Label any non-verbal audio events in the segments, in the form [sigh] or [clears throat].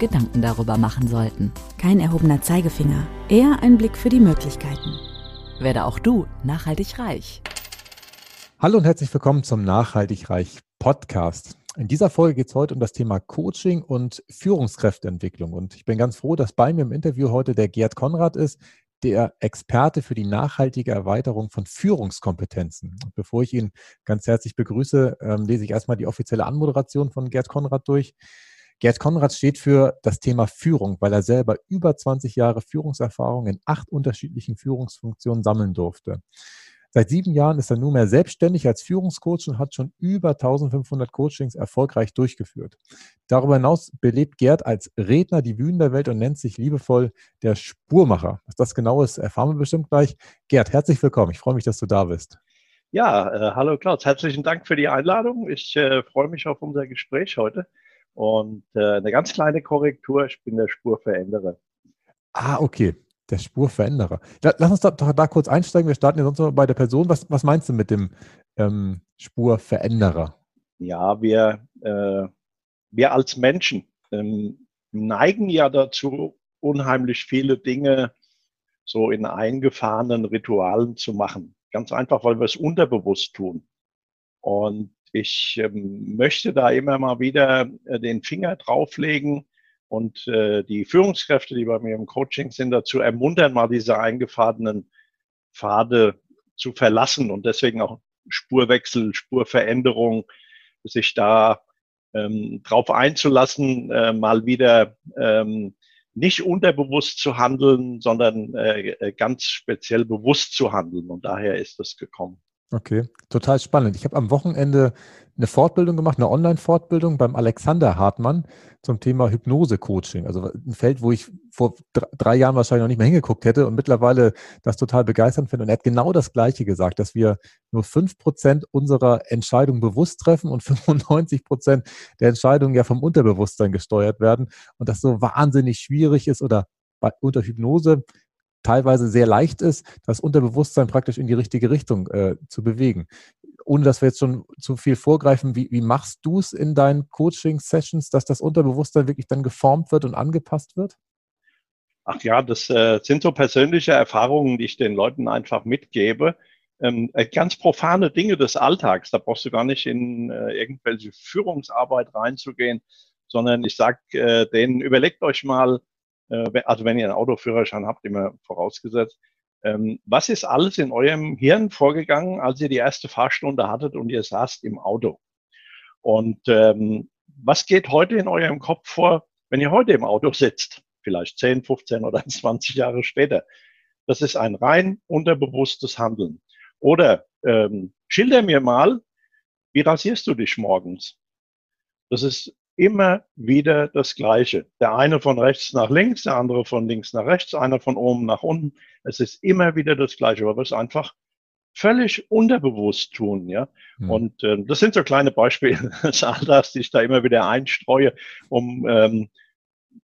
Gedanken darüber machen sollten. Kein erhobener Zeigefinger, eher ein Blick für die Möglichkeiten. Werde auch du nachhaltig reich. Hallo und herzlich willkommen zum Nachhaltig Reich Podcast. In dieser Folge geht es heute um das Thema Coaching und Führungskräfteentwicklung. Und ich bin ganz froh, dass bei mir im Interview heute der Gerd Konrad ist, der Experte für die nachhaltige Erweiterung von Führungskompetenzen. Und bevor ich ihn ganz herzlich begrüße, ähm, lese ich erstmal die offizielle Anmoderation von Gerd Konrad durch. Gerd Konrad steht für das Thema Führung, weil er selber über 20 Jahre Führungserfahrung in acht unterschiedlichen Führungsfunktionen sammeln durfte. Seit sieben Jahren ist er nunmehr selbstständig als Führungscoach und hat schon über 1500 Coachings erfolgreich durchgeführt. Darüber hinaus belebt Gerd als Redner die Bühnen der Welt und nennt sich liebevoll der Spurmacher. Was das genau ist, erfahren wir bestimmt gleich. Gerd, herzlich willkommen. Ich freue mich, dass du da bist. Ja, äh, hallo Klaus. Herzlichen Dank für die Einladung. Ich äh, freue mich auf unser Gespräch heute. Und äh, eine ganz kleine Korrektur, ich bin der Spurveränderer. Ah, okay. Der Spurveränderer. Lass uns doch da, da, kurz einsteigen. Wir starten ja sonst noch bei der Person. Was, was meinst du mit dem ähm, Spurveränderer? Ja, wir, äh, wir als Menschen ähm, neigen ja dazu, unheimlich viele Dinge so in eingefahrenen Ritualen zu machen. Ganz einfach, weil wir es unterbewusst tun. Und ich ähm, möchte da immer mal wieder äh, den Finger drauflegen und äh, die Führungskräfte, die bei mir im Coaching sind, dazu ermuntern, mal diese eingefahrenen Pfade zu verlassen und deswegen auch Spurwechsel, Spurveränderung, sich da ähm, drauf einzulassen, äh, mal wieder ähm, nicht unterbewusst zu handeln, sondern äh, äh ganz speziell bewusst zu handeln. Und daher ist das gekommen. Okay, total spannend. Ich habe am Wochenende eine Fortbildung gemacht, eine Online-Fortbildung beim Alexander Hartmann zum Thema Hypnose-Coaching. Also ein Feld, wo ich vor drei Jahren wahrscheinlich noch nicht mehr hingeguckt hätte und mittlerweile das total begeisternd finde. Und er hat genau das Gleiche gesagt, dass wir nur fünf Prozent unserer Entscheidungen bewusst treffen und [laughs] 95 Prozent der Entscheidungen ja vom Unterbewusstsein gesteuert werden und das so wahnsinnig schwierig ist oder bei, unter Hypnose teilweise sehr leicht ist, das Unterbewusstsein praktisch in die richtige Richtung äh, zu bewegen. Ohne dass wir jetzt schon zu viel vorgreifen, wie, wie machst du es in deinen Coaching-Sessions, dass das Unterbewusstsein wirklich dann geformt wird und angepasst wird? Ach ja, das äh, sind so persönliche Erfahrungen, die ich den Leuten einfach mitgebe. Ähm, äh, ganz profane Dinge des Alltags. Da brauchst du gar nicht in äh, irgendwelche Führungsarbeit reinzugehen, sondern ich sage äh, denen, überlegt euch mal, also wenn ihr einen Autoführerschein habt, immer vorausgesetzt, ähm, was ist alles in eurem Hirn vorgegangen, als ihr die erste Fahrstunde hattet und ihr saßt im Auto? Und ähm, was geht heute in eurem Kopf vor, wenn ihr heute im Auto sitzt? Vielleicht 10, 15 oder [laughs] 20 Jahre später. Das ist ein rein unterbewusstes Handeln. Oder ähm, schilder mir mal, wie rasierst du dich morgens? Das ist immer wieder das Gleiche. Der eine von rechts nach links, der andere von links nach rechts, einer von oben nach unten. Es ist immer wieder das Gleiche, weil wir es einfach völlig unterbewusst tun, ja. Mhm. Und äh, das sind so kleine Beispiele [laughs] des Alltags, die ich da immer wieder einstreue, um ähm,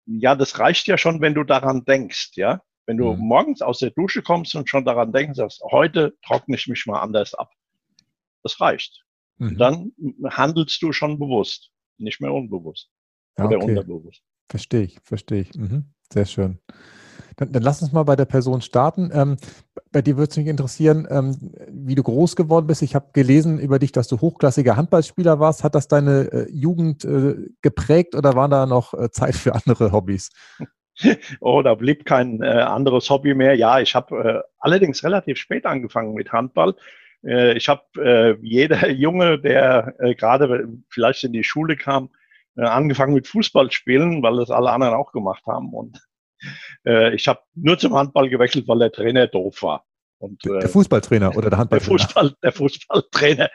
ja, das reicht ja schon, wenn du daran denkst, ja. Wenn du mhm. morgens aus der Dusche kommst und schon daran denkst, dass heute trockne ich mich mal anders ab. Das reicht. Mhm. Dann handelst du schon bewusst nicht mehr unbewusst. Oder okay. unterbewusst. Verstehe ich, verstehe ich. Mhm. Sehr schön. Dann, dann, lass uns mal bei der Person starten. Ähm, bei dir würde es mich interessieren, ähm, wie du groß geworden bist. Ich habe gelesen über dich, dass du hochklassiger Handballspieler warst. Hat das deine äh, Jugend äh, geprägt oder war da noch äh, Zeit für andere Hobbys? [laughs] Oh, da blieb kein äh, anderes Hobby mehr. Ja, ich habe äh, allerdings relativ spät angefangen mit Handball. Äh, ich habe äh, jeder [laughs] Junge, der äh, gerade vielleicht in die Schule kam, äh, angefangen mit Fußball spielen, weil das alle anderen auch gemacht haben. Und äh, ich habe nur zum Handball gewechselt, weil der Trainer doof war. Und, äh, der Fußballtrainer oder der Handballtrainer? Der, Fußball, der Fußballtrainer.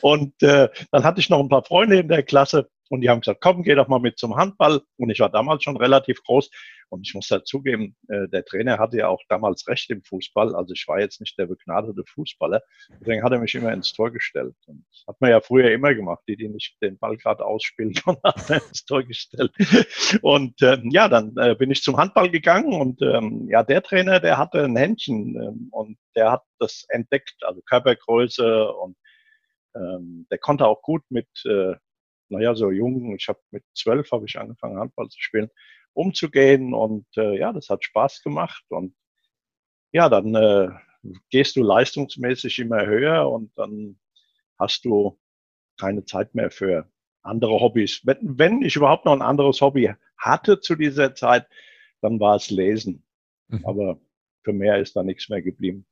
Und äh, dann hatte ich noch ein paar Freunde in der Klasse Und die haben gesagt, komm, geh doch mal mit zum Handball. Und ich war damals schon relativ groß. Und ich muss dazugeben, äh, der Trainer hatte ja auch damals recht im Fußball. Also ich war jetzt nicht der begnadete Fußballer. Deswegen hat er mich immer ins Tor gestellt. Und das hat man ja früher immer gemacht. Die, die nicht den Ball gerade ausspielen konnten, hat er ins Tor gestellt. Und ähm, ja, dann äh, bin ich zum Handball gegangen. Und ähm, ja, der Trainer, der hatte ein Händchen. Ähm, und der hat das entdeckt. Also Körpergröße und ähm, der konnte auch gut mit äh, naja, so jung, ich habe mit zwölf habe ich angefangen, Handball zu spielen, umzugehen und äh, ja, das hat Spaß gemacht und ja, dann äh, gehst du leistungsmäßig immer höher und dann hast du keine Zeit mehr für andere Hobbys. Wenn, wenn ich überhaupt noch ein anderes Hobby hatte zu dieser Zeit, dann war es Lesen. Mhm. Aber für mehr ist da nichts mehr geblieben.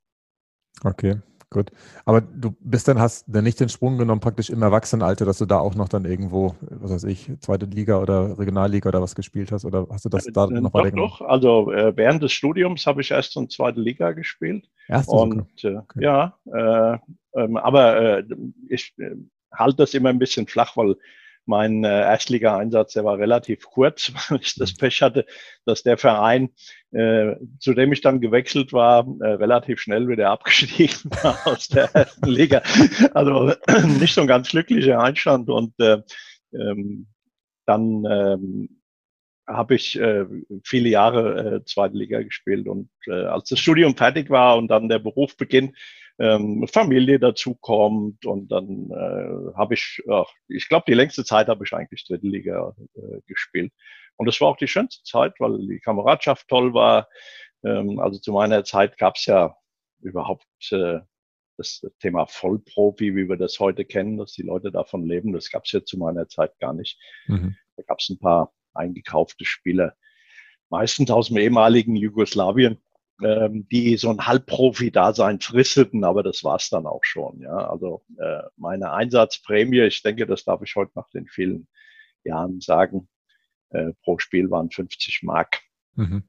Okay. Gut. Aber du bist dann, hast dann nicht den Sprung genommen, praktisch im Erwachsenenalter, dass du da auch noch dann irgendwo, was weiß ich, zweite Liga oder Regionalliga oder was gespielt hast? Oder hast du das da äh, noch mal Doch, doch. Also äh, während des Studiums habe ich erst in zweite Liga gespielt. Erste Und äh, okay. ja, äh, ähm, aber äh, ich äh, halte das immer ein bisschen flach, weil mein äh, Erstliga-Einsatz, der war relativ kurz, [laughs] weil ich das mhm. Pech hatte, dass der Verein, äh, zu dem ich dann gewechselt war, äh, relativ schnell wieder abgestiegen [laughs] war aus der ersten Liga. Also [clears throat] nicht so ein ganz glücklicher Einstand. Und äh, ähm, dann ähm, habe ich äh, viele Jahre äh, zweite Liga gespielt. Und äh, als das Studium fertig war und dann der Beruf beginnt, ähm, Familie dazukommt und dann äh, habe ich, ach, ich glaube, die längste Zeit habe ich eigentlich dritte Liga äh, gespielt. Und das war auch die schönste Zeit, weil die Kameradschaft toll war. Ähm, also zu meiner Zeit gab es ja überhaupt äh, das Thema Vollprofi, wie wir das heute kennen, dass die Leute davon leben. Das gab es ja zu meiner Zeit gar nicht. Mhm. Da gab es ein paar eingekaufte Spieler, meistens aus dem ehemaligen Jugoslawien ähm, die so ein Halbprofi-Dasein fristeten, aber das war's dann auch schon. Ja, also äh, meine Einsatzprämie, ich denke, das darf ich heute nach den vielen Jahren sagen, äh, pro Spiel waren 50 Mark. Mhm.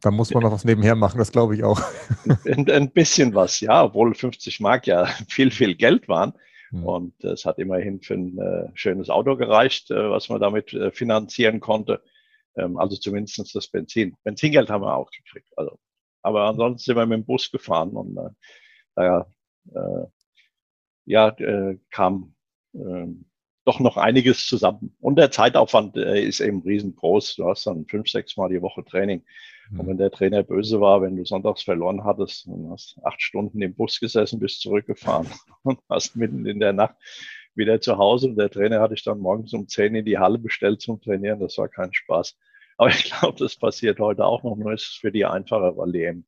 Da muss man noch was nebenher machen, das glaube ich auch. [laughs] Ein, ein, bisschen was, ja, obwohl 50 Mark ja [laughs] viel, viel Geld waren. Mhm. Und es hat immerhin für ein äh, schönes Auto gereicht, äh, was man damit äh, finanzieren konnte. Ähm, also zumindest das Benzin. Benzingeld haben wir auch gekriegt. Also, aber ansonsten sind wir mit dem Bus gefahren und äh, da äh, ja, äh, kam äh, doch noch einiges zusammen. Und der Zeitaufwand äh, ist eben riesengroß. Du hast dann fünf, sechs Mal die Woche Training. Und wenn der Trainer böse war, wenn du sonntags verloren hattest, dann hast acht Stunden im Bus gesessen, bist zurückgefahren [laughs] und hast mitten in der Nacht wieder zu Hause. Und der Trainer hatte ich dann morgens um zehn in die Halle bestellt zum Trainieren. Das war kein Spaß. Aber ich glaube, das passiert heute auch noch, nur ist es für die einfacher, weil die eben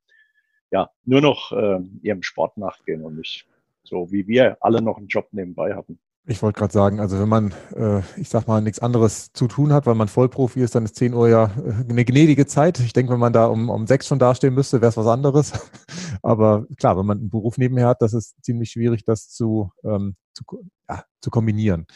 ja nur noch äh, ihrem Sport nachgehen und nicht so wie wir alle noch einen Job nebenbei hatten. Ich wollte gerade sagen, also wenn man, äh, ich sag mal, nichts anderes zu tun hat, weil man Vollprofi ist, dann ist 10 Uhr ja äh, eine gnädige Zeit. Ich denke, wenn man da um, um sechs schon dastehen müsste, wäre es was anderes. [laughs] Aber klar, wenn man einen Beruf nebenher hat, das ist ziemlich schwierig, das zu, ähm, zu, ja, zu kombinieren.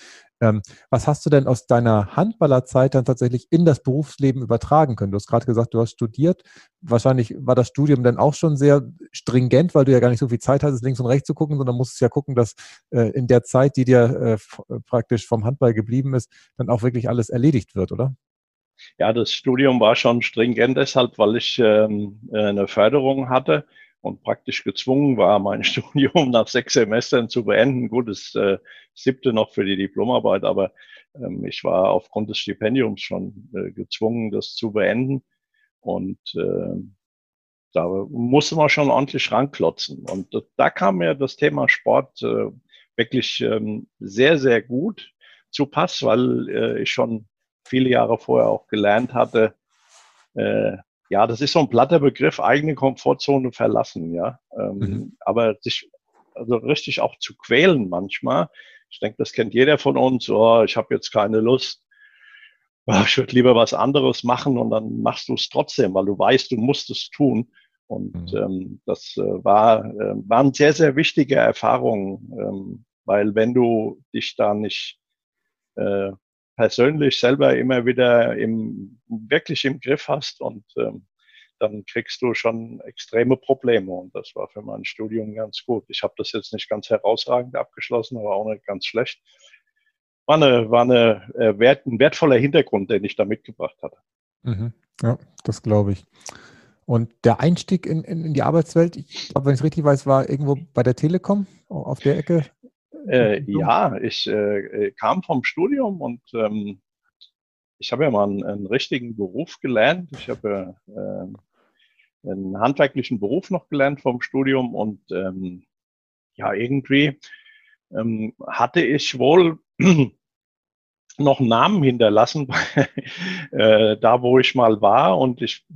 Ähm, was hast du denn aus deiner Handballerzeit dann tatsächlich in das Berufsleben übertragen können? Du hast gerade gesagt, du hast studiert. Wahrscheinlich war das Studium dann auch schon sehr stringent, weil du ja gar nicht so viel Zeit hattest, links und rechts zu gucken, sondern musstest ja gucken, dass äh, in der Zeit, die dir äh, äh, praktisch vom Handball geblieben ist, dann auch wirklich alles erledigt wird, oder? Ja, das Studium war schon stringent deshalb, weil ich ähm, äh, eine Förderung hatte und praktisch gezwungen war, mein [laughs] Studium nach sechs Semestern zu beenden. Gut, das äh, siebte noch für die Diplomarbeit, aber ähm, ich war aufgrund des Stipendiums schon äh, gezwungen, das zu beenden. Und äh, da musste man schon ordentlich ranklotzen. Und da kam mir das Thema Sport äh, wirklich ähm, sehr, sehr gut zu Pass, weil äh, ich schon viele Jahre vorher auch gelernt hatte, äh, ja, das ist so ein platter Begriff, eigene Komfortzone verlassen, ja. Ähm, mhm. Aber sich also richtig auch zu quälen manchmal. Ich denke, das kennt jeder von uns. Oh, ich habe jetzt keine Lust. Oh, ich würde lieber was anderes machen und dann machst du es trotzdem, weil du weißt, du musst es tun. Und mhm. ähm, das äh, war, äh, waren sehr, sehr wichtige Erfahrungen, ähm, weil wenn du dich da nicht äh, persönlich selber immer wieder im, wirklich im Griff hast und ähm, dann kriegst du schon extreme Probleme. Und das war für mein Studium ganz gut. Ich habe das jetzt nicht ganz herausragend abgeschlossen, aber auch nicht ganz schlecht. war, eine, war eine, äh, wert, ein wertvoller Hintergrund, den ich da mitgebracht hatte. Mhm. Ja, das glaube ich. Und der Einstieg in, in, in die Arbeitswelt, ich glaube, wenn ich es richtig weiß, war irgendwo bei der Telekom auf der Ecke? Äh, ja, ich äh, kam vom Studium und ähm, ich habe ja mal einen, einen, richtigen Beruf gelernt. Ich habe äh, einen handwerklichen Beruf noch gelernt vom Studium und ähm, ja, irgendwie ähm, hatte ich wohl [clears throat] noch einen Namen hinterlassen, [laughs] äh, da wo ich mal war und ich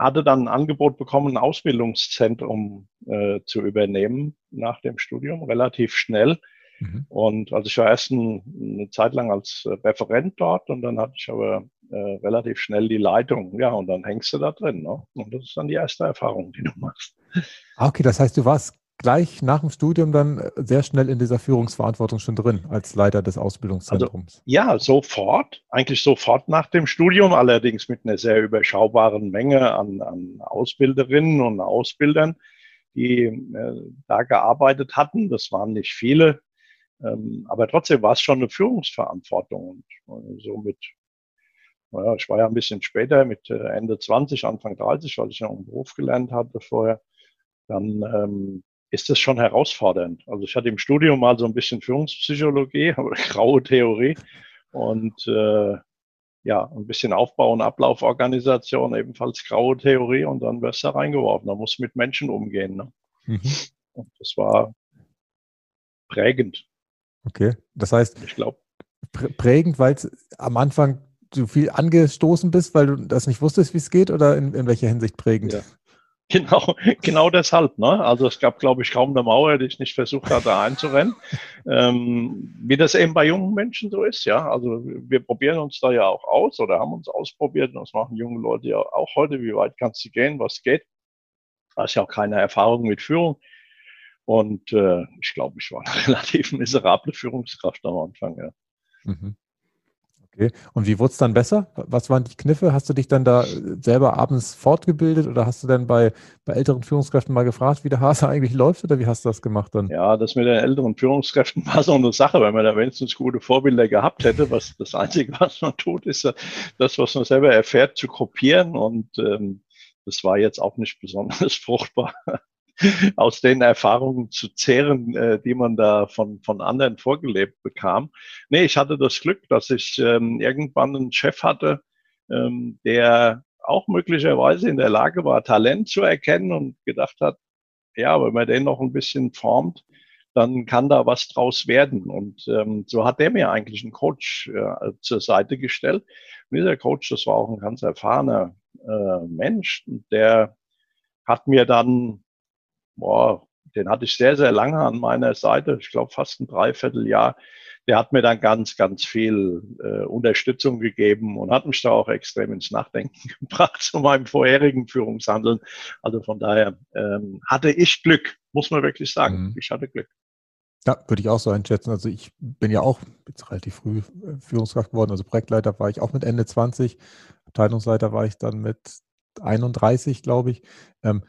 hatte dann ein Angebot bekommen, ein Ausbildungszentrum äh, zu übernehmen nach dem Studium, relativ schnell. Mhm. Und also ich war erst ein, eine Zeit lang als Referent dort und dann hatte ich aber äh, relativ schnell die Leitung. Ja, und dann hängst du da drin. Ne? Und das ist dann die erste Erfahrung, die du machst. Ah, okay, das heißt, du warst gleich nach dem Studium dann äh, sehr schnell in dieser Führungsverantwortung schon drin als Leiter des Ausbildungszentrums? Also, ja, sofort, eigentlich sofort nach dem Studium, allerdings mit einer sehr überschaubaren Menge an, an Ausbilderinnen und Ausbildern, die äh, da gearbeitet hatten. Das waren nicht viele, ähm, aber trotzdem war es schon eine Führungsverantwortung. Und äh, so mit, naja, ich war ja ein bisschen später mit äh, Ende 20, Anfang 30, weil ich ja einen Beruf gelernt hatte vorher. Dann ähm, ist das schon herausfordernd. Also ich hatte im Studium mal so ein bisschen Führungspsychologie, [laughs] graue Theorie und äh, ja, ein bisschen Aufbau und Ablauforganisation, ebenfalls graue Theorie und dann wirst du da reingeworfen. Da musst du mit Menschen umgehen. Ne? Mhm. Und das war prägend. Okay, das heißt, ich glaube, prägend, weil es am Anfang du viel angestoßen bist, weil du das nicht wusstest, wie es geht, oder in, in welcher Hinsicht prägend? Ja. Genau, [laughs] genau deshalb. Ne? Also es gab, glaube ich, kaum eine Mauer, die ich nicht versucht hatte einzurennen. ähm, wie das eben bei jungen Menschen so ist, ja. Also wir probieren uns da ja auch aus oder haben uns ausprobiert und das machen junge Leute ja auch heute. Wie weit kannst du gehen, was geht? Da ist ja auch keine Erfahrung mit Führung. Und äh, ich glaube, ich war eine [laughs] relativ miserable Führungskraft am Anfang, ja. Mhm. Okay. Und wie wurde es dann besser? Was waren die Kniffe? Hast du dich dann da äh, selber abends fortgebildet oder hast du dann bei, bei älteren Führungskräften mal gefragt, wie der Hase [laughs] eigentlich läuft oder wie hast du das gemacht dann? Ja, das mit den älteren Führungskräften [laughs] war so eine Sache, wenn man da wenigstens gute Vorbilder gehabt hätte. Was das Einzige, was man tut, ist das, was man selber erfährt, zu kopieren und ähm, das war jetzt auch nicht besonders [laughs] fruchtbar aus den Erfahrungen zu zehren, äh, die man da von, von anderen vorgelebt bekam. Nee, ich hatte das Glück, dass ich ähm, irgendwann einen Chef hatte, ähm, der auch möglicherweise in der Lage war, Talent zu erkennen und gedacht hat, ja, wenn man den noch ein bisschen formt, dann kann da was draus werden. Und ähm, so hat der mir eigentlich einen Coach äh, zur Seite gestellt. Und dieser Coach, das war auch ein ganz erfahrener äh, Mensch, der hat mir dann boah, den hatte ich sehr, sehr lange an meiner Seite, ich glaube fast ein Dreivierteljahr. Der hat mir dann ganz, ganz viel äh, Unterstützung gegeben und hat mich da auch extrem ins Nachdenken [laughs] gebracht zu meinem vorherigen Führungshandeln. Also von daher ähm, hatte ich Glück, muss man wirklich sagen. Mhm. Ich hatte Glück. Ja, würde ich auch so einschätzen. Also ich bin ja auch jetzt relativ früh äh, Führungskraft geworden. Also Projektleiter war ich auch mit Ende 20. Abteilungsleiter war ich dann mit 31, glaube ich. Ähm,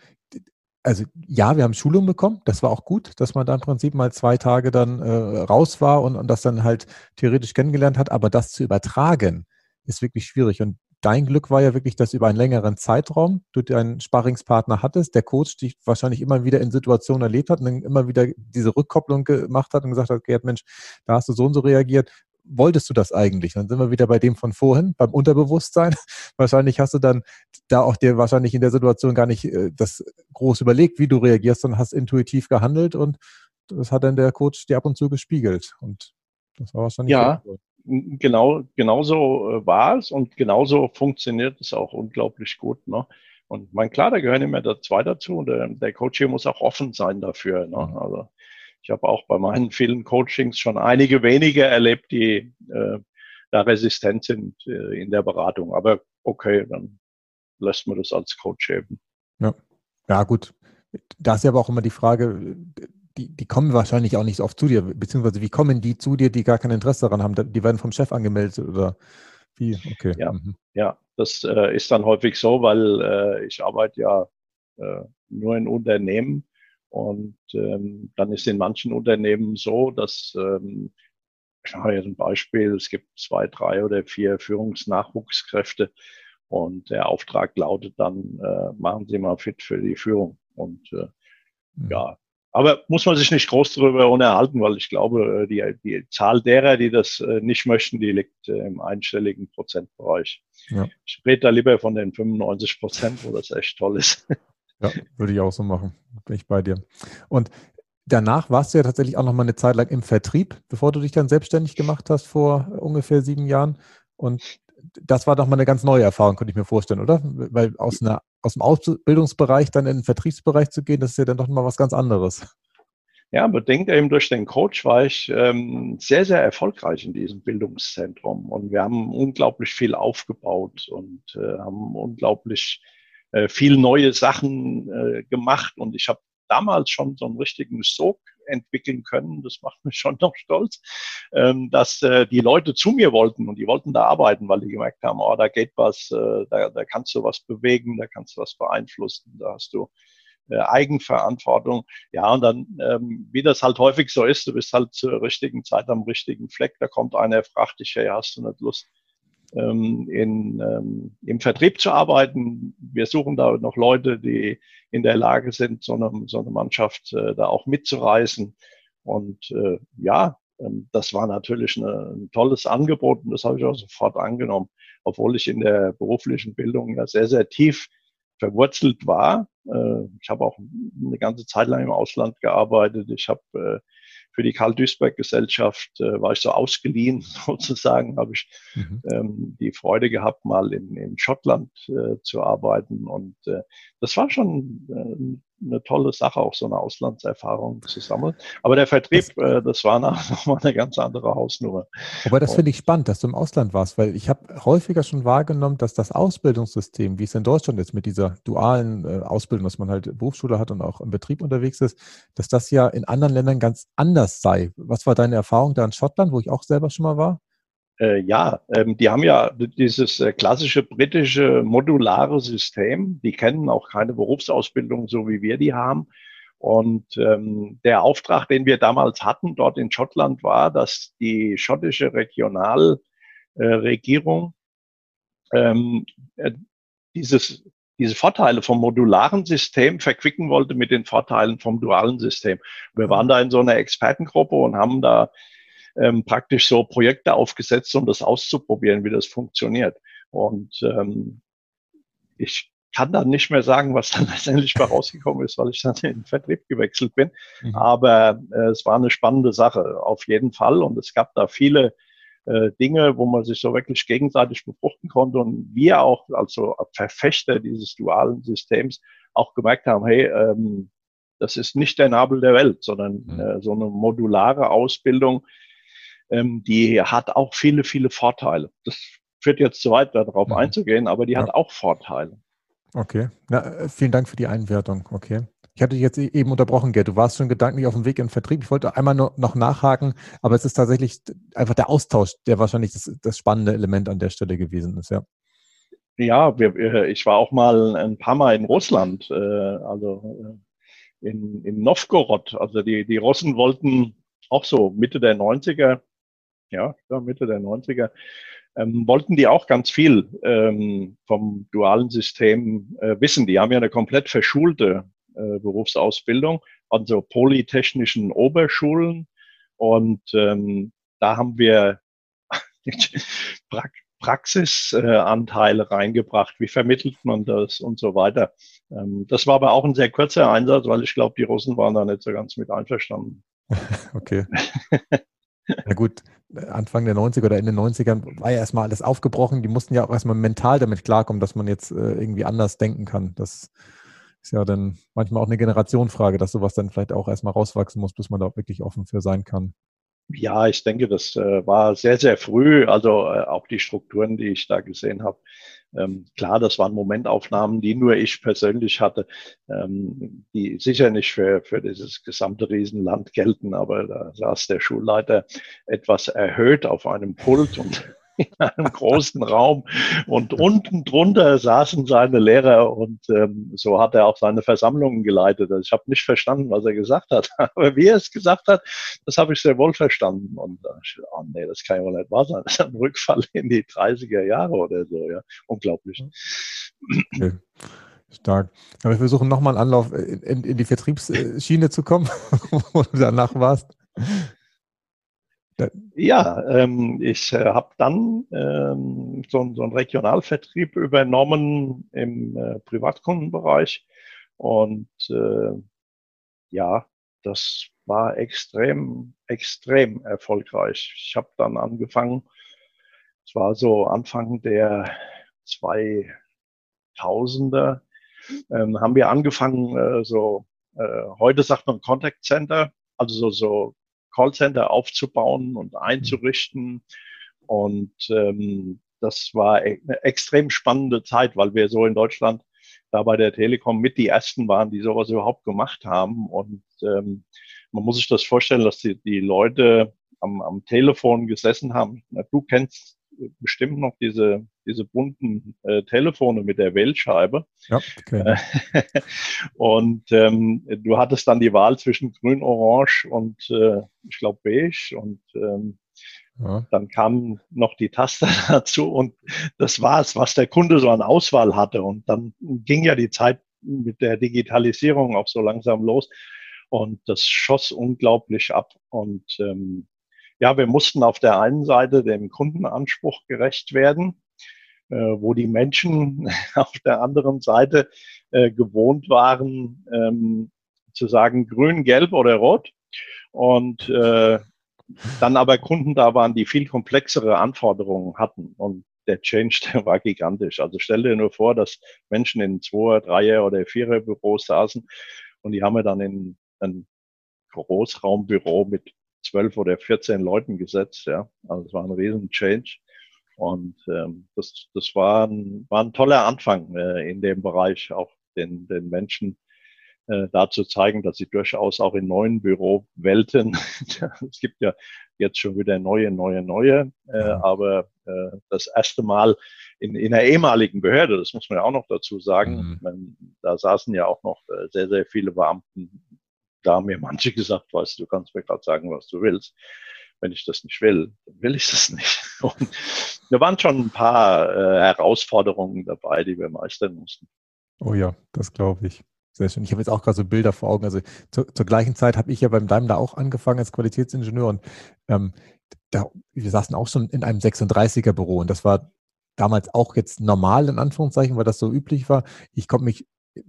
also ja, wir haben Schulung bekommen. Das war auch gut, dass man da im Prinzip mal zwei Tage dann äh, raus war und, und das dann halt theoretisch kennengelernt hat. Aber das zu übertragen, ist wirklich schwierig. Und dein Glück war ja wirklich, dass über einen längeren Zeitraum du deinen Sparringspartner hattest, der Coach dich wahrscheinlich immer wieder in Situationen erlebt hat und dann immer wieder diese Rückkopplung gemacht hat und gesagt hat, Gerd, Mensch, da hast du so und so reagiert wolltest du das eigentlich? Dann sind wir wieder bei dem von vorhin, beim Unterbewusstsein. [laughs] Wahrscheinlich hast du dann da auch dir wahrscheinlich in der Situation gar nicht äh, das groß überlegt, wie du reagierst, sondern hast intuitiv gehandelt und das hat dann der Coach dir ab und zu gespiegelt. Und das war wahrscheinlich. Ja, genau, genauso äh, war es und genauso funktioniert es auch unglaublich gut. Ne? Und mein klar, da gehören immer zwei dazu und der, der Coach hier muss auch offen sein dafür. Ne? Mhm. Also ich habe auch bei meinen [laughs] vielen Coachings schon einige wenige erlebt, die äh, da resistent sind äh, in der Beratung. Aber okay, dann lässt man das als Coach eben. Ja, ja gut. Da ist ja aber auch immer die Frage, die, die kommen wahrscheinlich auch nicht so oft zu dir, beziehungsweise wie kommen die zu dir, die gar kein Interesse daran haben? Die werden vom Chef angemeldet oder wie? Okay. Ja, mhm. ja das äh, ist dann häufig so, weil äh, ich arbeite ja äh, nur in Unternehmen und ähm, dann ist in manchen Unternehmen so, dass ähm, ich mache jetzt ein Beispiel, es gibt zwei, drei oder vier Führungsnachwuchskräfte und der Auftrag lautet dann, äh, machen Sie mal fit für die Führung. Und äh, mhm. ja, aber muss man sich nicht groß darüber unterhalten, weil ich glaube, äh, die, die Zahl derer, die das äh, nicht möchten, die liegt äh, im einstelligen Prozentbereich. Ja. Ich rede da lieber von den 95 Prozent, wo das echt toll ist. [laughs] Ja, würde ich auch so machen. Bin ich bei dir. Und danach warst du ja tatsächlich auch noch mal eine Zeit lang im Vertrieb, bevor du dich dann selbstständig gemacht hast vor ungefähr sieben Jahren. Und das war doch mal eine ganz neue Erfahrung, könnte ich mir vorstellen, oder? Weil aus, einer, aus dem Ausbildungsbereich dann in den Vertriebsbereich zu gehen, das ist ja dann doch mal was ganz anderes. Ja, bedingt eben durch den Coach war ich ähm, sehr, sehr erfolgreich in diesem Bildungszentrum. Und wir haben unglaublich viel aufgebaut und äh, haben unglaublich äh, viel neue Sachen äh, gemacht. Und ich habe damals schon so einen richtigen Sog entwickeln können. Das macht mich schon noch stolz, ähm, dass äh, die Leute zu mir wollten und die wollten da arbeiten, weil die gemerkt haben, oh, da geht was, äh, da, da kannst du was bewegen, da kannst du was beeinflussen, da hast du äh, Eigenverantwortung. Ja, und dann, ähm, wie das halt häufig so ist, du bist halt zur richtigen Zeit am richtigen Fleck, da kommt einer, fragt dich, hey, hast du nicht Lust, ähm, in, ähm, im Vertrieb zu arbeiten. Wir suchen da noch Leute, die in der Lage sind, so eine, so eine Mannschaft äh, da auch mitzureißen. Und äh, ja, ähm, das war natürlich eine, ein tolles Angebot und das habe ich auch sofort angenommen, obwohl ich in der beruflichen Bildung ja sehr, sehr tief verwurzelt war. Äh, ich habe auch eine ganze Zeit lang im Ausland gearbeitet. Ich habe äh, für die Karl-Duisberg-Gesellschaft äh, war ich so ausgeliehen, [laughs] sozusagen, habe ich mhm. ähm, die Freude gehabt, mal in, in Schottland äh, zu arbeiten. Und äh, das war schon äh, eine tolle Sache, auch so eine Auslandserfahrung zu sammeln. Aber der Vertrieb, das, äh, das war nochmal eine ganz andere Hausnummer. Aber das finde ich spannend, dass du im Ausland warst, weil ich habe häufiger schon wahrgenommen, dass das Ausbildungssystem, wie es in Deutschland ist, mit dieser dualen äh, Ausbildung, dass man halt Berufsschule hat und auch im Betrieb unterwegs ist, dass das ja in anderen Ländern ganz anders sei. Was war deine Erfahrung da in Schottland, wo ich auch selber schon mal war? Äh, ja, ähm, die haben ja dieses äh, klassische britische modulare System. Die kennen auch keine Berufsausbildung, so wie wir die haben. Und ähm, der Auftrag, den wir damals hatten dort in Schottland, war, dass die schottische Regionalregierung äh, ähm, äh, dieses, diese Vorteile vom modularen System verquicken wollte mit den Vorteilen vom dualen System. Wir waren da in so einer Expertengruppe und haben da ähm, praktisch so Projekte aufgesetzt, um das auszuprobieren, wie das funktioniert. Und ähm, ich kann dann nicht mehr sagen, was dann [laughs] letztendlich bei rausgekommen ist, weil ich dann in den Vertrieb gewechselt bin. Mhm. Aber äh, es war eine spannende Sache, auf jeden Fall. Und es gab da viele äh, Dinge, wo man sich so wirklich gegenseitig befruchten konnte. Und wir auch, also Verfechter dieses dualen Systems, auch gemerkt haben, hey, ähm, das ist nicht der Nabel der Welt, sondern mhm. äh, so eine modulare Ausbildung, ähm, die hat auch viele, viele Vorteile. Das führt jetzt zu weit, darauf mhm. einzugehen, aber die ja. hat auch Vorteile. Okay, Na, äh, vielen Dank für die Einwertung. Okay. Ich hatte dich jetzt e-, eben unterbrochen, Gerd. Du warst schon gedanklich auf dem Weg in den Vertrieb. Ich wollte einmal nur noch nachhaken, aber es ist tatsächlich einfach der Austausch, der wahrscheinlich das, das spannende Element an der Stelle gewesen ist, ja. Ja, wir, ich war auch mal ein paar Mal in Russland, äh, also äh, in, in Novgorod. Also die, die Russen wollten auch so Mitte der 90er ja, Mitte der 90er, ähm, wollten die auch ganz viel ähm, vom dualen System äh, wissen. Die haben ja eine komplett verschulte äh, Berufsausbildung, also polytechnischen Oberschulen. Und ähm, da haben wir [laughs] pra Praxisanteile äh, reingebracht. Wie vermittelt man das und so weiter. Ähm, das war aber auch ein sehr kurzer Einsatz, weil ich glaube, die Russen waren da nicht so ganz mit einverstanden. [laughs] Okay. Na gut, Anfang der 90er oder in den 90ern war ja erstmal alles aufgebrochen. Die mussten ja auch erstmal mental damit klarkommen, dass man jetzt äh, irgendwie anders denken kann. Das ist ja dann manchmal auch eine Generationfrage, dass sowas dann vielleicht auch erstmal rauswachsen muss, bis man da auch wirklich offen für sein kann. Ja, ich denke, das äh, war sehr, sehr früh. Also äh, auch die Strukturen, die ich da gesehen habe, ähm, klar, das waren Momentaufnahmen, die nur ich persönlich hatte, ähm, die sicher nicht für, für dieses gesamte Riesenland gelten, aber da saß der Schulleiter etwas erhöht auf einem Pult und [laughs] in einem großen Raum und unten drunter saßen seine Lehrer und ähm, so hat er auch seine Versammlungen geleitet. Also ich habe nicht verstanden, was er gesagt hat, [laughs] aber wie er es gesagt hat, das habe ich sehr wohl verstanden. Und äh, ich, oh nee, das kann ja wohl nicht wahr sein. Das ist ein Rückfall in die 30er Jahre oder so, ja. Unglaublich. Okay. Stark. Aber wir versuchen nochmal einen Anlauf in, in, die Vertriebsschiene zu kommen, [laughs] wo du danach warst. Ja, ähm, ich äh, habe dann ähm, so, so einen Regionalvertrieb übernommen im äh, Privatkundenbereich und äh, ja, das war extrem, extrem erfolgreich. Ich habe dann angefangen, es war so Anfang der 2000er, ähm, haben wir angefangen, äh, so, äh, heute sagt man Contact Center, also so, so Callcenter aufzubauen und einzurichten. Und ähm, das war e-, eine extrem spannende Zeit, weil wir so in Deutschland da bei der Telekom mit die ersten waren, die sowas überhaupt gemacht haben. Und ähm, man muss sich das vorstellen, dass die, die Leute am, am Telefon gesessen haben. Na, du kennst bestimmt noch diese, diese bunten äh, Telefone mit der Wählscheibe. Ja, okay. [laughs] und ähm, du hattest dann die Wahl zwischen grün, orange und äh, ich glaube beige und ähm, ja. dann kam noch die Taste [laughs] dazu und das war es, was der Kunde so an Auswahl hatte. Und dann ging ja die Zeit mit der Digitalisierung auch so langsam los. Und das schoss unglaublich ab. Und ähm, ja, wir mussten auf der einen Seite dem Kundenanspruch gerecht werden, äh, wo die Menschen [laughs] auf der anderen Seite äh, gewohnt waren, ähm, zu sagen grün, gelb oder rot. Und äh, dann aber Kunden da waren, die viel komplexere Anforderungen hatten. Und der Change, [laughs] der war gigantisch. Also stell dir nur vor, dass Menschen in Zweier, Dreier oder Vierer Büros saßen und die haben wir dann in ein Großraumbüro mit zwölf oder 14 Leuten gesetzt. Ja. Also es war ein riesen Change. Und ähm, das, das war, ein, war ein toller Anfang äh, in dem Bereich, auch den, den Menschen äh, da zu zeigen, dass sie durchaus auch in neuen Bürowelten, [laughs] es gibt ja jetzt schon wieder neue, neue, neue, äh, aber äh, das erste Mal in, in einer ehemaligen Behörde, das muss man ja auch noch dazu sagen, mhm. man, da saßen ja auch noch äh, sehr, sehr viele Beamten da haben mir manche [laughs] gesagt, weißt du, du kannst mir gerade sagen, was du willst. Wenn ich das nicht will, dann will ich das nicht. [laughs] Da waren schon ein paar äh, Herausforderungen dabei, die wir meistern mussten. Oh ja, das glaube ich. Sehr schön. Ich habe jetzt auch gerade so Bilder vor Augen. Also zu, zur gleichen Zeit habe ich ja beim Daimler auch angefangen als Qualitätsingenieur und ähm, da, wir saßen auch schon in einem 36er Büro und das war damals auch jetzt normal in Anführungszeichen, weil das so üblich war. Ich konnte mich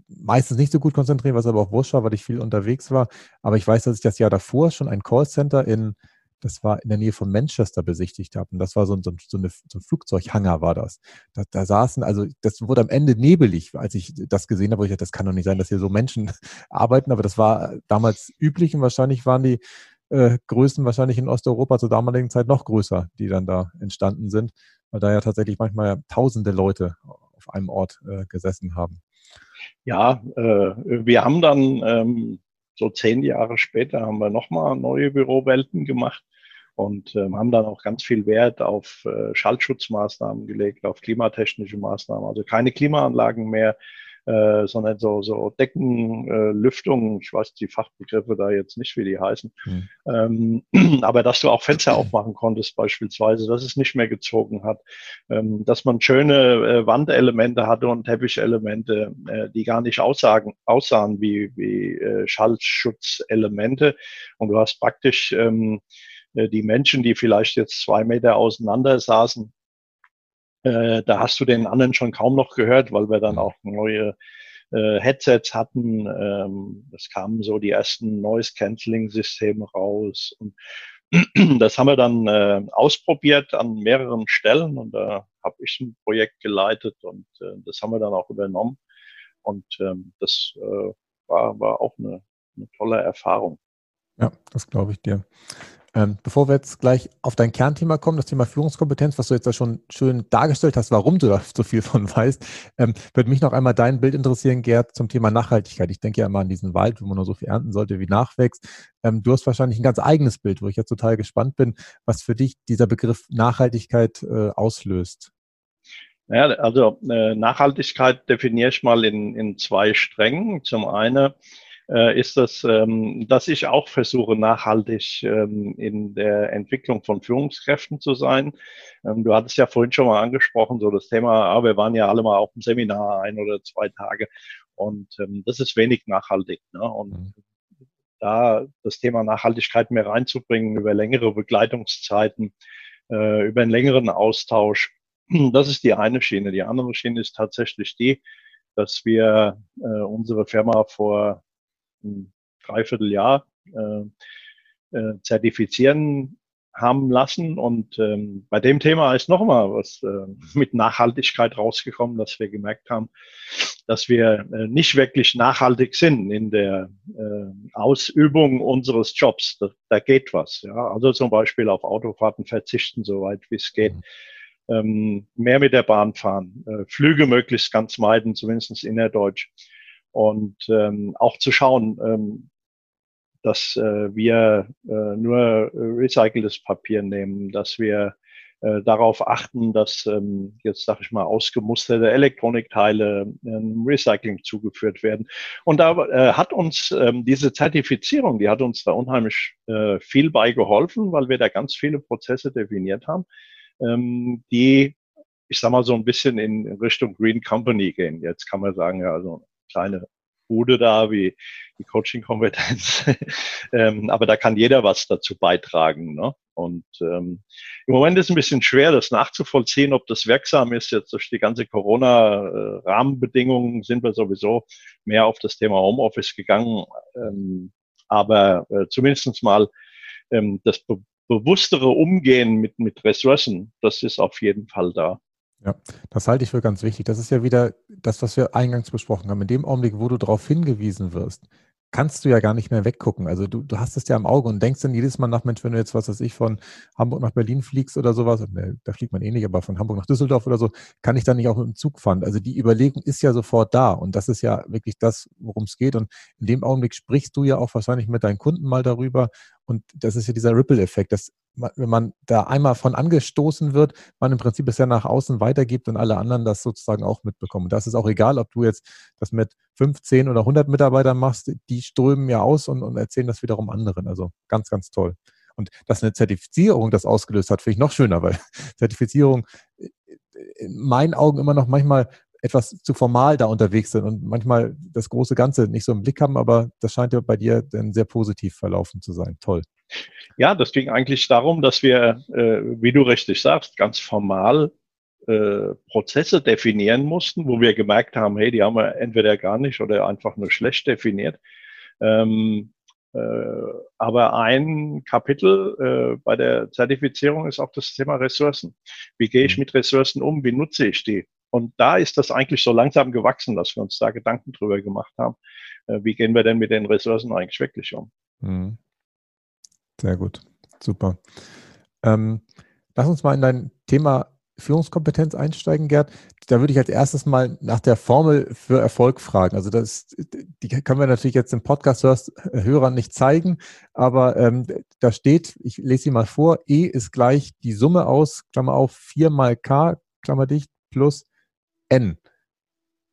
meistens nicht so gut konzentrieren, was aber auch wurscht war, weil ich viel unterwegs war. Aber ich weiß, dass ich das Jahr davor schon ein Callcenter in, das war in der Nähe von Manchester besichtigt habe. Und das war so, ein, so, eine, so ein Flugzeughanger war das. Da, da, saßen, also das wurde am Ende nebelig, als ich das gesehen habe, wo ich dachte, das kann doch nicht sein, dass hier so Menschen [laughs] arbeiten. Aber das war damals üblich und wahrscheinlich waren die äh, Größen wahrscheinlich in Osteuropa zur damaligen Zeit noch größer, die dann da entstanden sind, weil da ja tatsächlich manchmal tausende Leute auf einem Ort äh, gesessen haben. Ja, äh, wir haben dann ähm, so zehn Jahre später haben wir nochmal neue Bürowelten gemacht und ähm, haben dann auch ganz viel Wert auf äh, Schallschutzmaßnahmen gelegt, auf klimatechnische Maßnahmen, also keine Klimaanlagen mehr, äh, sondern so, so Deckenlüftungen, äh, ich weiß die Fachbegriffe da jetzt nicht, wie die heißen, mhm. ähm, [clears throat] aber dass du auch Fenster aufmachen konntest beispielsweise, dass es nicht mehr gezogen hat, ähm, dass man schöne äh, Wandelemente hatte und Teppichelemente, äh, die gar nicht aussagen, aussahen wie, wie äh, Schallschutzelemente. Und du hast praktisch ähm, äh, die Menschen, die vielleicht jetzt zwei Meter auseinander saßen, äh, da hast du den anderen schon kaum noch gehört, weil wir dann mhm. auch neue äh, Headsets hatten. Ähm, es kamen so die ersten Noise-Canceling-Systeme raus. Und [clears throat] das haben wir dann äh, ausprobiert an mehreren Stellen und da habe ich ein Projekt geleitet und äh, das haben wir dann auch übernommen. Und ähm, das äh, war, war auch eine, eine tolle Erfahrung. Ja, das glaube ich dir. Ähm, bevor wir jetzt gleich auf dein Kernthema kommen, das Thema Führungskompetenz, was du jetzt da schon schön dargestellt hast, warum du da [laughs] so viel von weißt, ähm, würde mich noch einmal dein Bild interessieren, Gerd, zum Thema Nachhaltigkeit. Ich denke ja immer an diesen Wald, wo man nur so viel ernten sollte, wie nachwächst. Ähm, du hast wahrscheinlich ein ganz eigenes Bild, wo ich jetzt total gespannt bin, was für dich dieser Begriff Nachhaltigkeit äh, auslöst. Ja, also äh, Nachhaltigkeit definiere ich mal in, in zwei Strängen. Zum einen äh, ist das, ähm, dass ich auch versuche, nachhaltig ähm, in der Entwicklung von Führungskräften zu sein. Ähm, du hattest ja vorhin schon mal angesprochen, so das Thema, ah, wir waren ja alle mal auf dem Seminar ein oder zwei Tage und ähm, das ist wenig nachhaltig. Ne? Und mhm. da das Thema Nachhaltigkeit mehr reinzubringen über längere Begleitungszeiten, äh, über einen längeren Austausch, [clears throat] das ist die eine Schiene. Die andere Schiene ist tatsächlich die, dass wir äh, unsere Firma vor ein Dreivierteljahr äh, äh, zertifizieren haben lassen. Und ähm, bei dem Thema ist nochmal was äh, mit Nachhaltigkeit rausgekommen, dass wir gemerkt haben, dass wir äh, nicht wirklich nachhaltig sind in der äh, Ausübung unseres Jobs. Da, da geht was. Ja? Also zum Beispiel auf Autofahrten verzichten, soweit wie es geht. Mhm. Ähm, mehr mit der Bahn fahren, äh, Flüge möglichst ganz meiden, zumindest innerdeutsch und ähm, auch zu schauen, ähm, dass äh, wir äh, nur recyceltes Papier nehmen, dass wir äh, darauf achten, dass ähm, jetzt sage ich mal ausgemusterte Elektronikteile ähm, Recycling zugeführt werden. Und da äh, hat uns ähm, diese Zertifizierung, die hat uns da unheimlich äh, viel bei geholfen, weil wir da ganz viele Prozesse definiert haben, ähm, die ich sag mal so ein bisschen in Richtung Green Company gehen. Jetzt kann man sagen, ja, also kleine Bude da, wie die Coaching-Kompetenz. [laughs] ähm, aber da kann jeder was dazu beitragen. Ne? Und ähm, im Moment ist es ein bisschen schwer, das nachzuvollziehen, ob das wirksam ist. Jetzt durch die ganze Corona-Rahmenbedingungen sind wir sowieso mehr auf das Thema Homeoffice gegangen. Ähm, aber äh, zumindest mal ähm, das be bewusstere Umgehen mit, mit Ressourcen, das ist auf jeden Fall da. Ja, das halte ich für ganz wichtig. Das ist ja wieder das, was wir eingangs besprochen haben. In dem Augenblick, wo du darauf hingewiesen wirst, kannst du ja gar nicht mehr weggucken. Also du, du hast es ja im Auge und denkst dann jedes Mal nach, Mensch, wenn du jetzt, was weiß ich, von Hamburg nach Berlin fliegst oder sowas, ne, da fliegt man eh nicht, aber von Hamburg nach Düsseldorf oder so, kann ich dann nicht auch mit dem Zug fahren. Also die Überlegung ist ja sofort da und das ist ja wirklich das, worum es geht. Und in dem Augenblick sprichst du ja auch wahrscheinlich mit deinen Kunden mal darüber und das ist ja dieser Ripple-Effekt, dass wenn man da einmal von angestoßen wird, man im Prinzip es ja nach außen weitergibt und alle anderen das sozusagen auch mitbekommen. Das ist auch egal, ob du jetzt das mit 15 oder 100 Mitarbeitern machst, die strömen ja aus und, und erzählen das wiederum anderen. Also ganz, ganz toll. Und dass eine Zertifizierung das ausgelöst hat, finde ich noch schöner, weil [laughs] Zertifizierung in meinen Augen immer noch manchmal etwas zu formal da unterwegs sind und manchmal das große Ganze nicht so im Blick haben, aber das scheint ja bei dir dann sehr positiv verlaufen zu sein. Toll. Ja, das ging eigentlich darum, dass wir, äh, wie du richtig sagst, ganz formal äh, Prozesse definieren mussten, wo wir gemerkt haben, hey, die haben wir entweder gar nicht oder einfach nur schlecht definiert. Ähm, äh, aber ein Kapitel äh, bei der Zertifizierung ist auch das Thema Ressourcen. Wie gehe ich mhm. mit Ressourcen um? Wie nutze ich die? Und da ist das eigentlich so langsam gewachsen, dass wir uns da Gedanken drüber gemacht haben. Äh, wie gehen wir denn mit den Ressourcen eigentlich wirklich um? Mhm. Sehr gut, super. Ähm, lass uns mal in dein Thema Führungskompetenz einsteigen, Gerd. Da würde ich als erstes mal nach der Formel für Erfolg fragen. Also das, die können wir natürlich jetzt im Podcast Hörern nicht zeigen, aber ähm, da steht, ich lese sie mal vor, E ist gleich die Summe aus, Klammer auf, 4 mal K, Klammer dicht, plus N.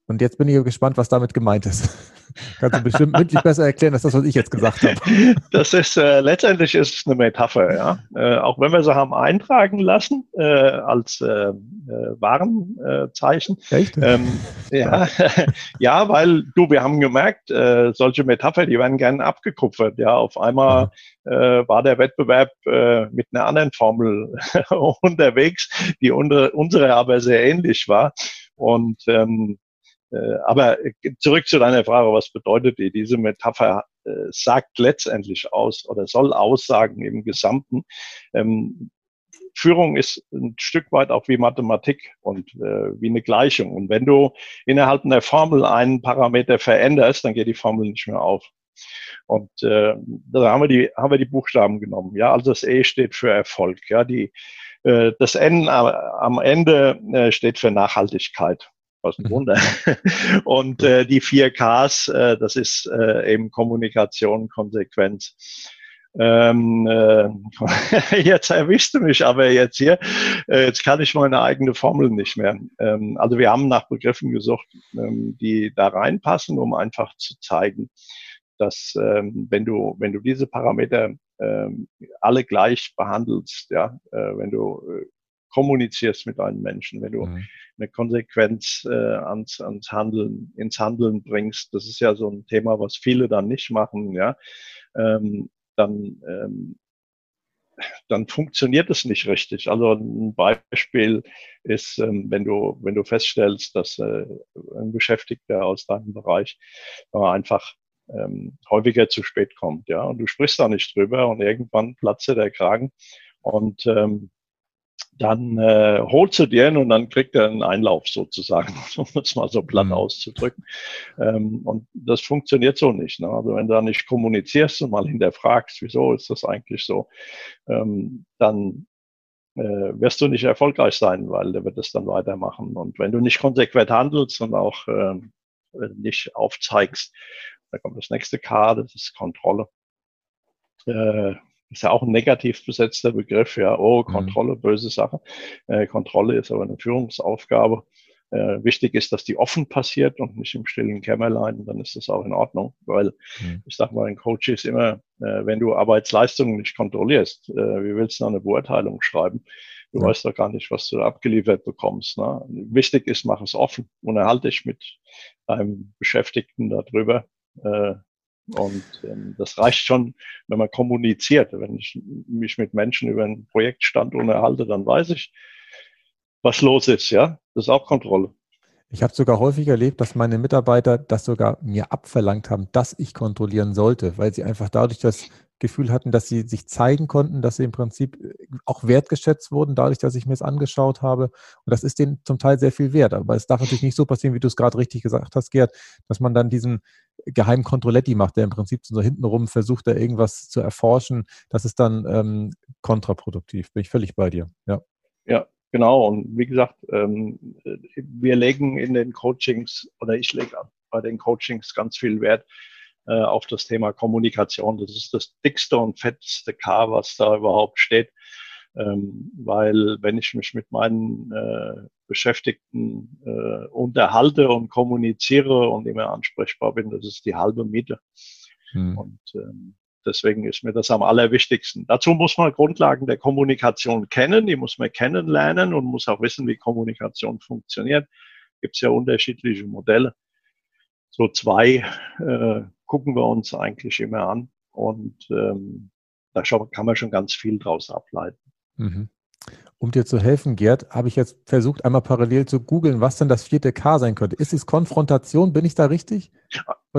Und jetzt bin ich gespannt, was damit gemeint ist. Kannst du bestimmt mündlich besser erklären, als das, was ich jetzt gesagt habe. [laughs] Das ist äh, letztendlich ist es eine Metapher, ja. Äh, auch wenn wir sie haben eintragen lassen äh, als äh, äh Warenzeichen. Echt? Ähm, ja, [laughs] ja, weil du, wir haben gemerkt, äh, solche Metapher, die werden gerne abgekupfert. Ja, auf einmal äh, war der Wettbewerb äh, mit einer anderen Formel [laughs] unterwegs, die unter, unsere aber sehr ähnlich war. Und ähm, äh, aber zurück zu deiner Frage, was bedeutet die? Diese Metapher äh, sagt letztendlich aus oder soll aussagen im Gesamten. Ähm, Führung ist ein Stück weit auch wie Mathematik und äh, wie eine Gleichung. Und wenn du innerhalb einer Formel einen Parameter veränderst, dann geht die Formel nicht mehr auf. Und äh, da haben wir die haben wir die Buchstaben genommen. Ja, also das E steht für Erfolg. Ja, die äh, das N am Ende äh, steht für Nachhaltigkeit. Was ein. Wunder. Und äh, die vier Ks, äh, das ist äh, eben Kommunikation, Konsequenz. Ähm, äh, [laughs] jetzt erwischst du mich aber jetzt hier. Äh, jetzt kann ich meine eigene Formel nicht mehr. Ähm, also wir haben nach Begriffen gesucht, ähm, die da reinpassen, um einfach zu zeigen, dass ähm, wenn du wenn du diese Parameter ähm, alle gleich behandelst, ja, äh, wenn du äh, kommunizierst mit einem Menschen, wenn du mhm. eine Konsequenz äh, ans, ans Handeln, ins Handeln bringst, das ist ja so ein Thema, was viele dann nicht machen, ja, ähm, dann ähm, dann funktioniert es nicht richtig. Also ein Beispiel ist, ähm, wenn du, wenn du feststellst, dass äh, ein Beschäftigter aus deinem Bereich einfach ähm, häufiger zu spät kommt, ja. Und du sprichst da nicht drüber und irgendwann platzt der Kragen und ähm, dann äh, holst du dir ihn und dann kriegt er einen Einlauf sozusagen, [laughs] um es mal so platt mhm. auszudrücken. Ähm, und das funktioniert so nicht. Ne? Also wenn du da nicht kommunizierst und mal hinterfragst, wieso ist das eigentlich so, ähm, dann äh, wirst du nicht erfolgreich sein, weil der wird es dann weitermachen. Und wenn du nicht konsequent handelst und auch äh, nicht aufzeigst, da kommt das nächste K, das ist Kontrolle. Äh, ist ja auch ein negativ besetzter Begriff, ja, oh, mhm. Kontrolle, mhm. böse Sache. Äh, Kontrolle ist aber eine Führungsaufgabe. Äh, wichtig ist, dass die offen passiert und nicht im stillen Kämmerlein, dann ist das auch in Ordnung, weil mhm. ich sag mal, ein Coach ist immer, äh, wenn du Arbeitsleistungen nicht kontrollierst, äh, wie willst du eine Beurteilung schreiben? Du ja. weißt doch gar nicht, was du abgeliefert bekommst. Ne? Wichtig ist, mach es offen. Unterhalte dich mit einem Beschäftigten darüber, äh, und ähm, das reicht schon, wenn man kommuniziert. Wenn ich mich mit Menschen über einen Projektstand unterhalte, dann weiß ich, was los ist. Ja, das ist auch Kontrolle. Ich habe sogar häufig erlebt, dass meine Mitarbeiter das sogar mir abverlangt haben, dass ich kontrollieren sollte, weil sie einfach dadurch das Gefühl hatten, dass sie sich zeigen konnten, dass sie im Prinzip äh, auch wertgeschätzt wurden, dadurch, dass ich mir es angeschaut habe. Und das ist denen zum Teil sehr viel wert. Aber es darf natürlich nicht so passieren, wie du es gerade richtig gesagt hast, Gerd, dass man dann diesen geheimen Kontrolletti macht, der im Prinzip so hintenrum versucht, da irgendwas zu erforschen. Das ist dann ähm, kontraproduktiv. Bin ich völlig bei dir. Ja. Ja, Genau, und wie gesagt, ähm, wir legen in den Coachings oder ich lege bei den Coachings ganz viel Wert äh, auf das Thema Kommunikation. Das ist das dickste und fetteste K, was da überhaupt steht. Ähm, weil wenn ich mich mit meinen äh, Beschäftigten äh, unterhalte und kommuniziere und immer ansprechbar bin, das ist die halbe Miete. Hm. Und ähm, deswegen ist mir das am allerwichtigsten. Dazu muss man Grundlagen der Kommunikation kennen, die muss man kennenlernen und muss auch wissen, wie Kommunikation funktioniert. Gibt es ja unterschiedliche Modelle. So zwei äh, gucken wir uns eigentlich immer an. Und ähm, da kann man schon ganz viel draus ableiten. Mhm. Um dir zu helfen, Gerd, habe ich jetzt versucht, einmal parallel zu googeln, was denn das vierte K sein könnte. Ist es Konfrontation? Bin ich da richtig?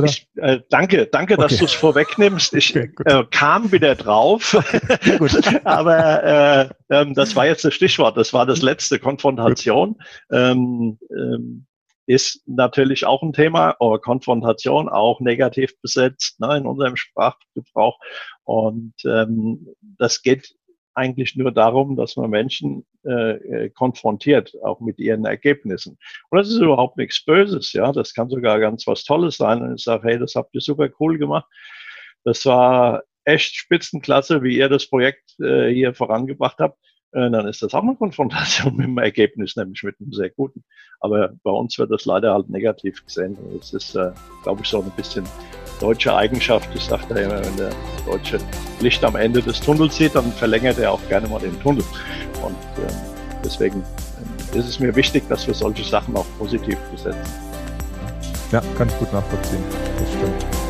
Ich, äh, danke, danke, okay. dass du es vorwegnimmst. Ich okay, äh, kam wieder drauf, [laughs] aber äh, ähm, das war jetzt das Stichwort. Das war das letzte Konfrontation. Ähm, ähm, ist natürlich auch ein Thema, aber Konfrontation auch negativ besetzt ne, in unserem Sprachgebrauch. Und ähm, das geht eigentlich nur darum, dass man Menschen äh, äh, konfrontiert, auch mit ihren Ergebnissen. Und das ist überhaupt nichts Böses, ja. Das kann sogar ganz was Tolles sein. Und ich sage, hey, das habt ihr super cool gemacht. Das war echt Spitzenklasse, wie ihr das Projekt äh, hier vorangebracht habt. Äh, dann ist das auch eine Konfrontation [laughs] mit dem Ergebnis, nämlich mit einem sehr guten. Aber bei uns wird das leider halt negativ gesehen. Das ist, äh, glaube ich, so ein bisschen deutsche Eigenschaft. Ich sage da immer, wenn der Deutsche Licht am Ende des Tunnels sieht, dann verlängert er auch gerne mal den Tunnel. Und äh, deswegen äh, ist es mir wichtig, dass wir solche Sachen auch positiv besetzen. Ja, kann ich gut nachvollziehen. Das stimmt.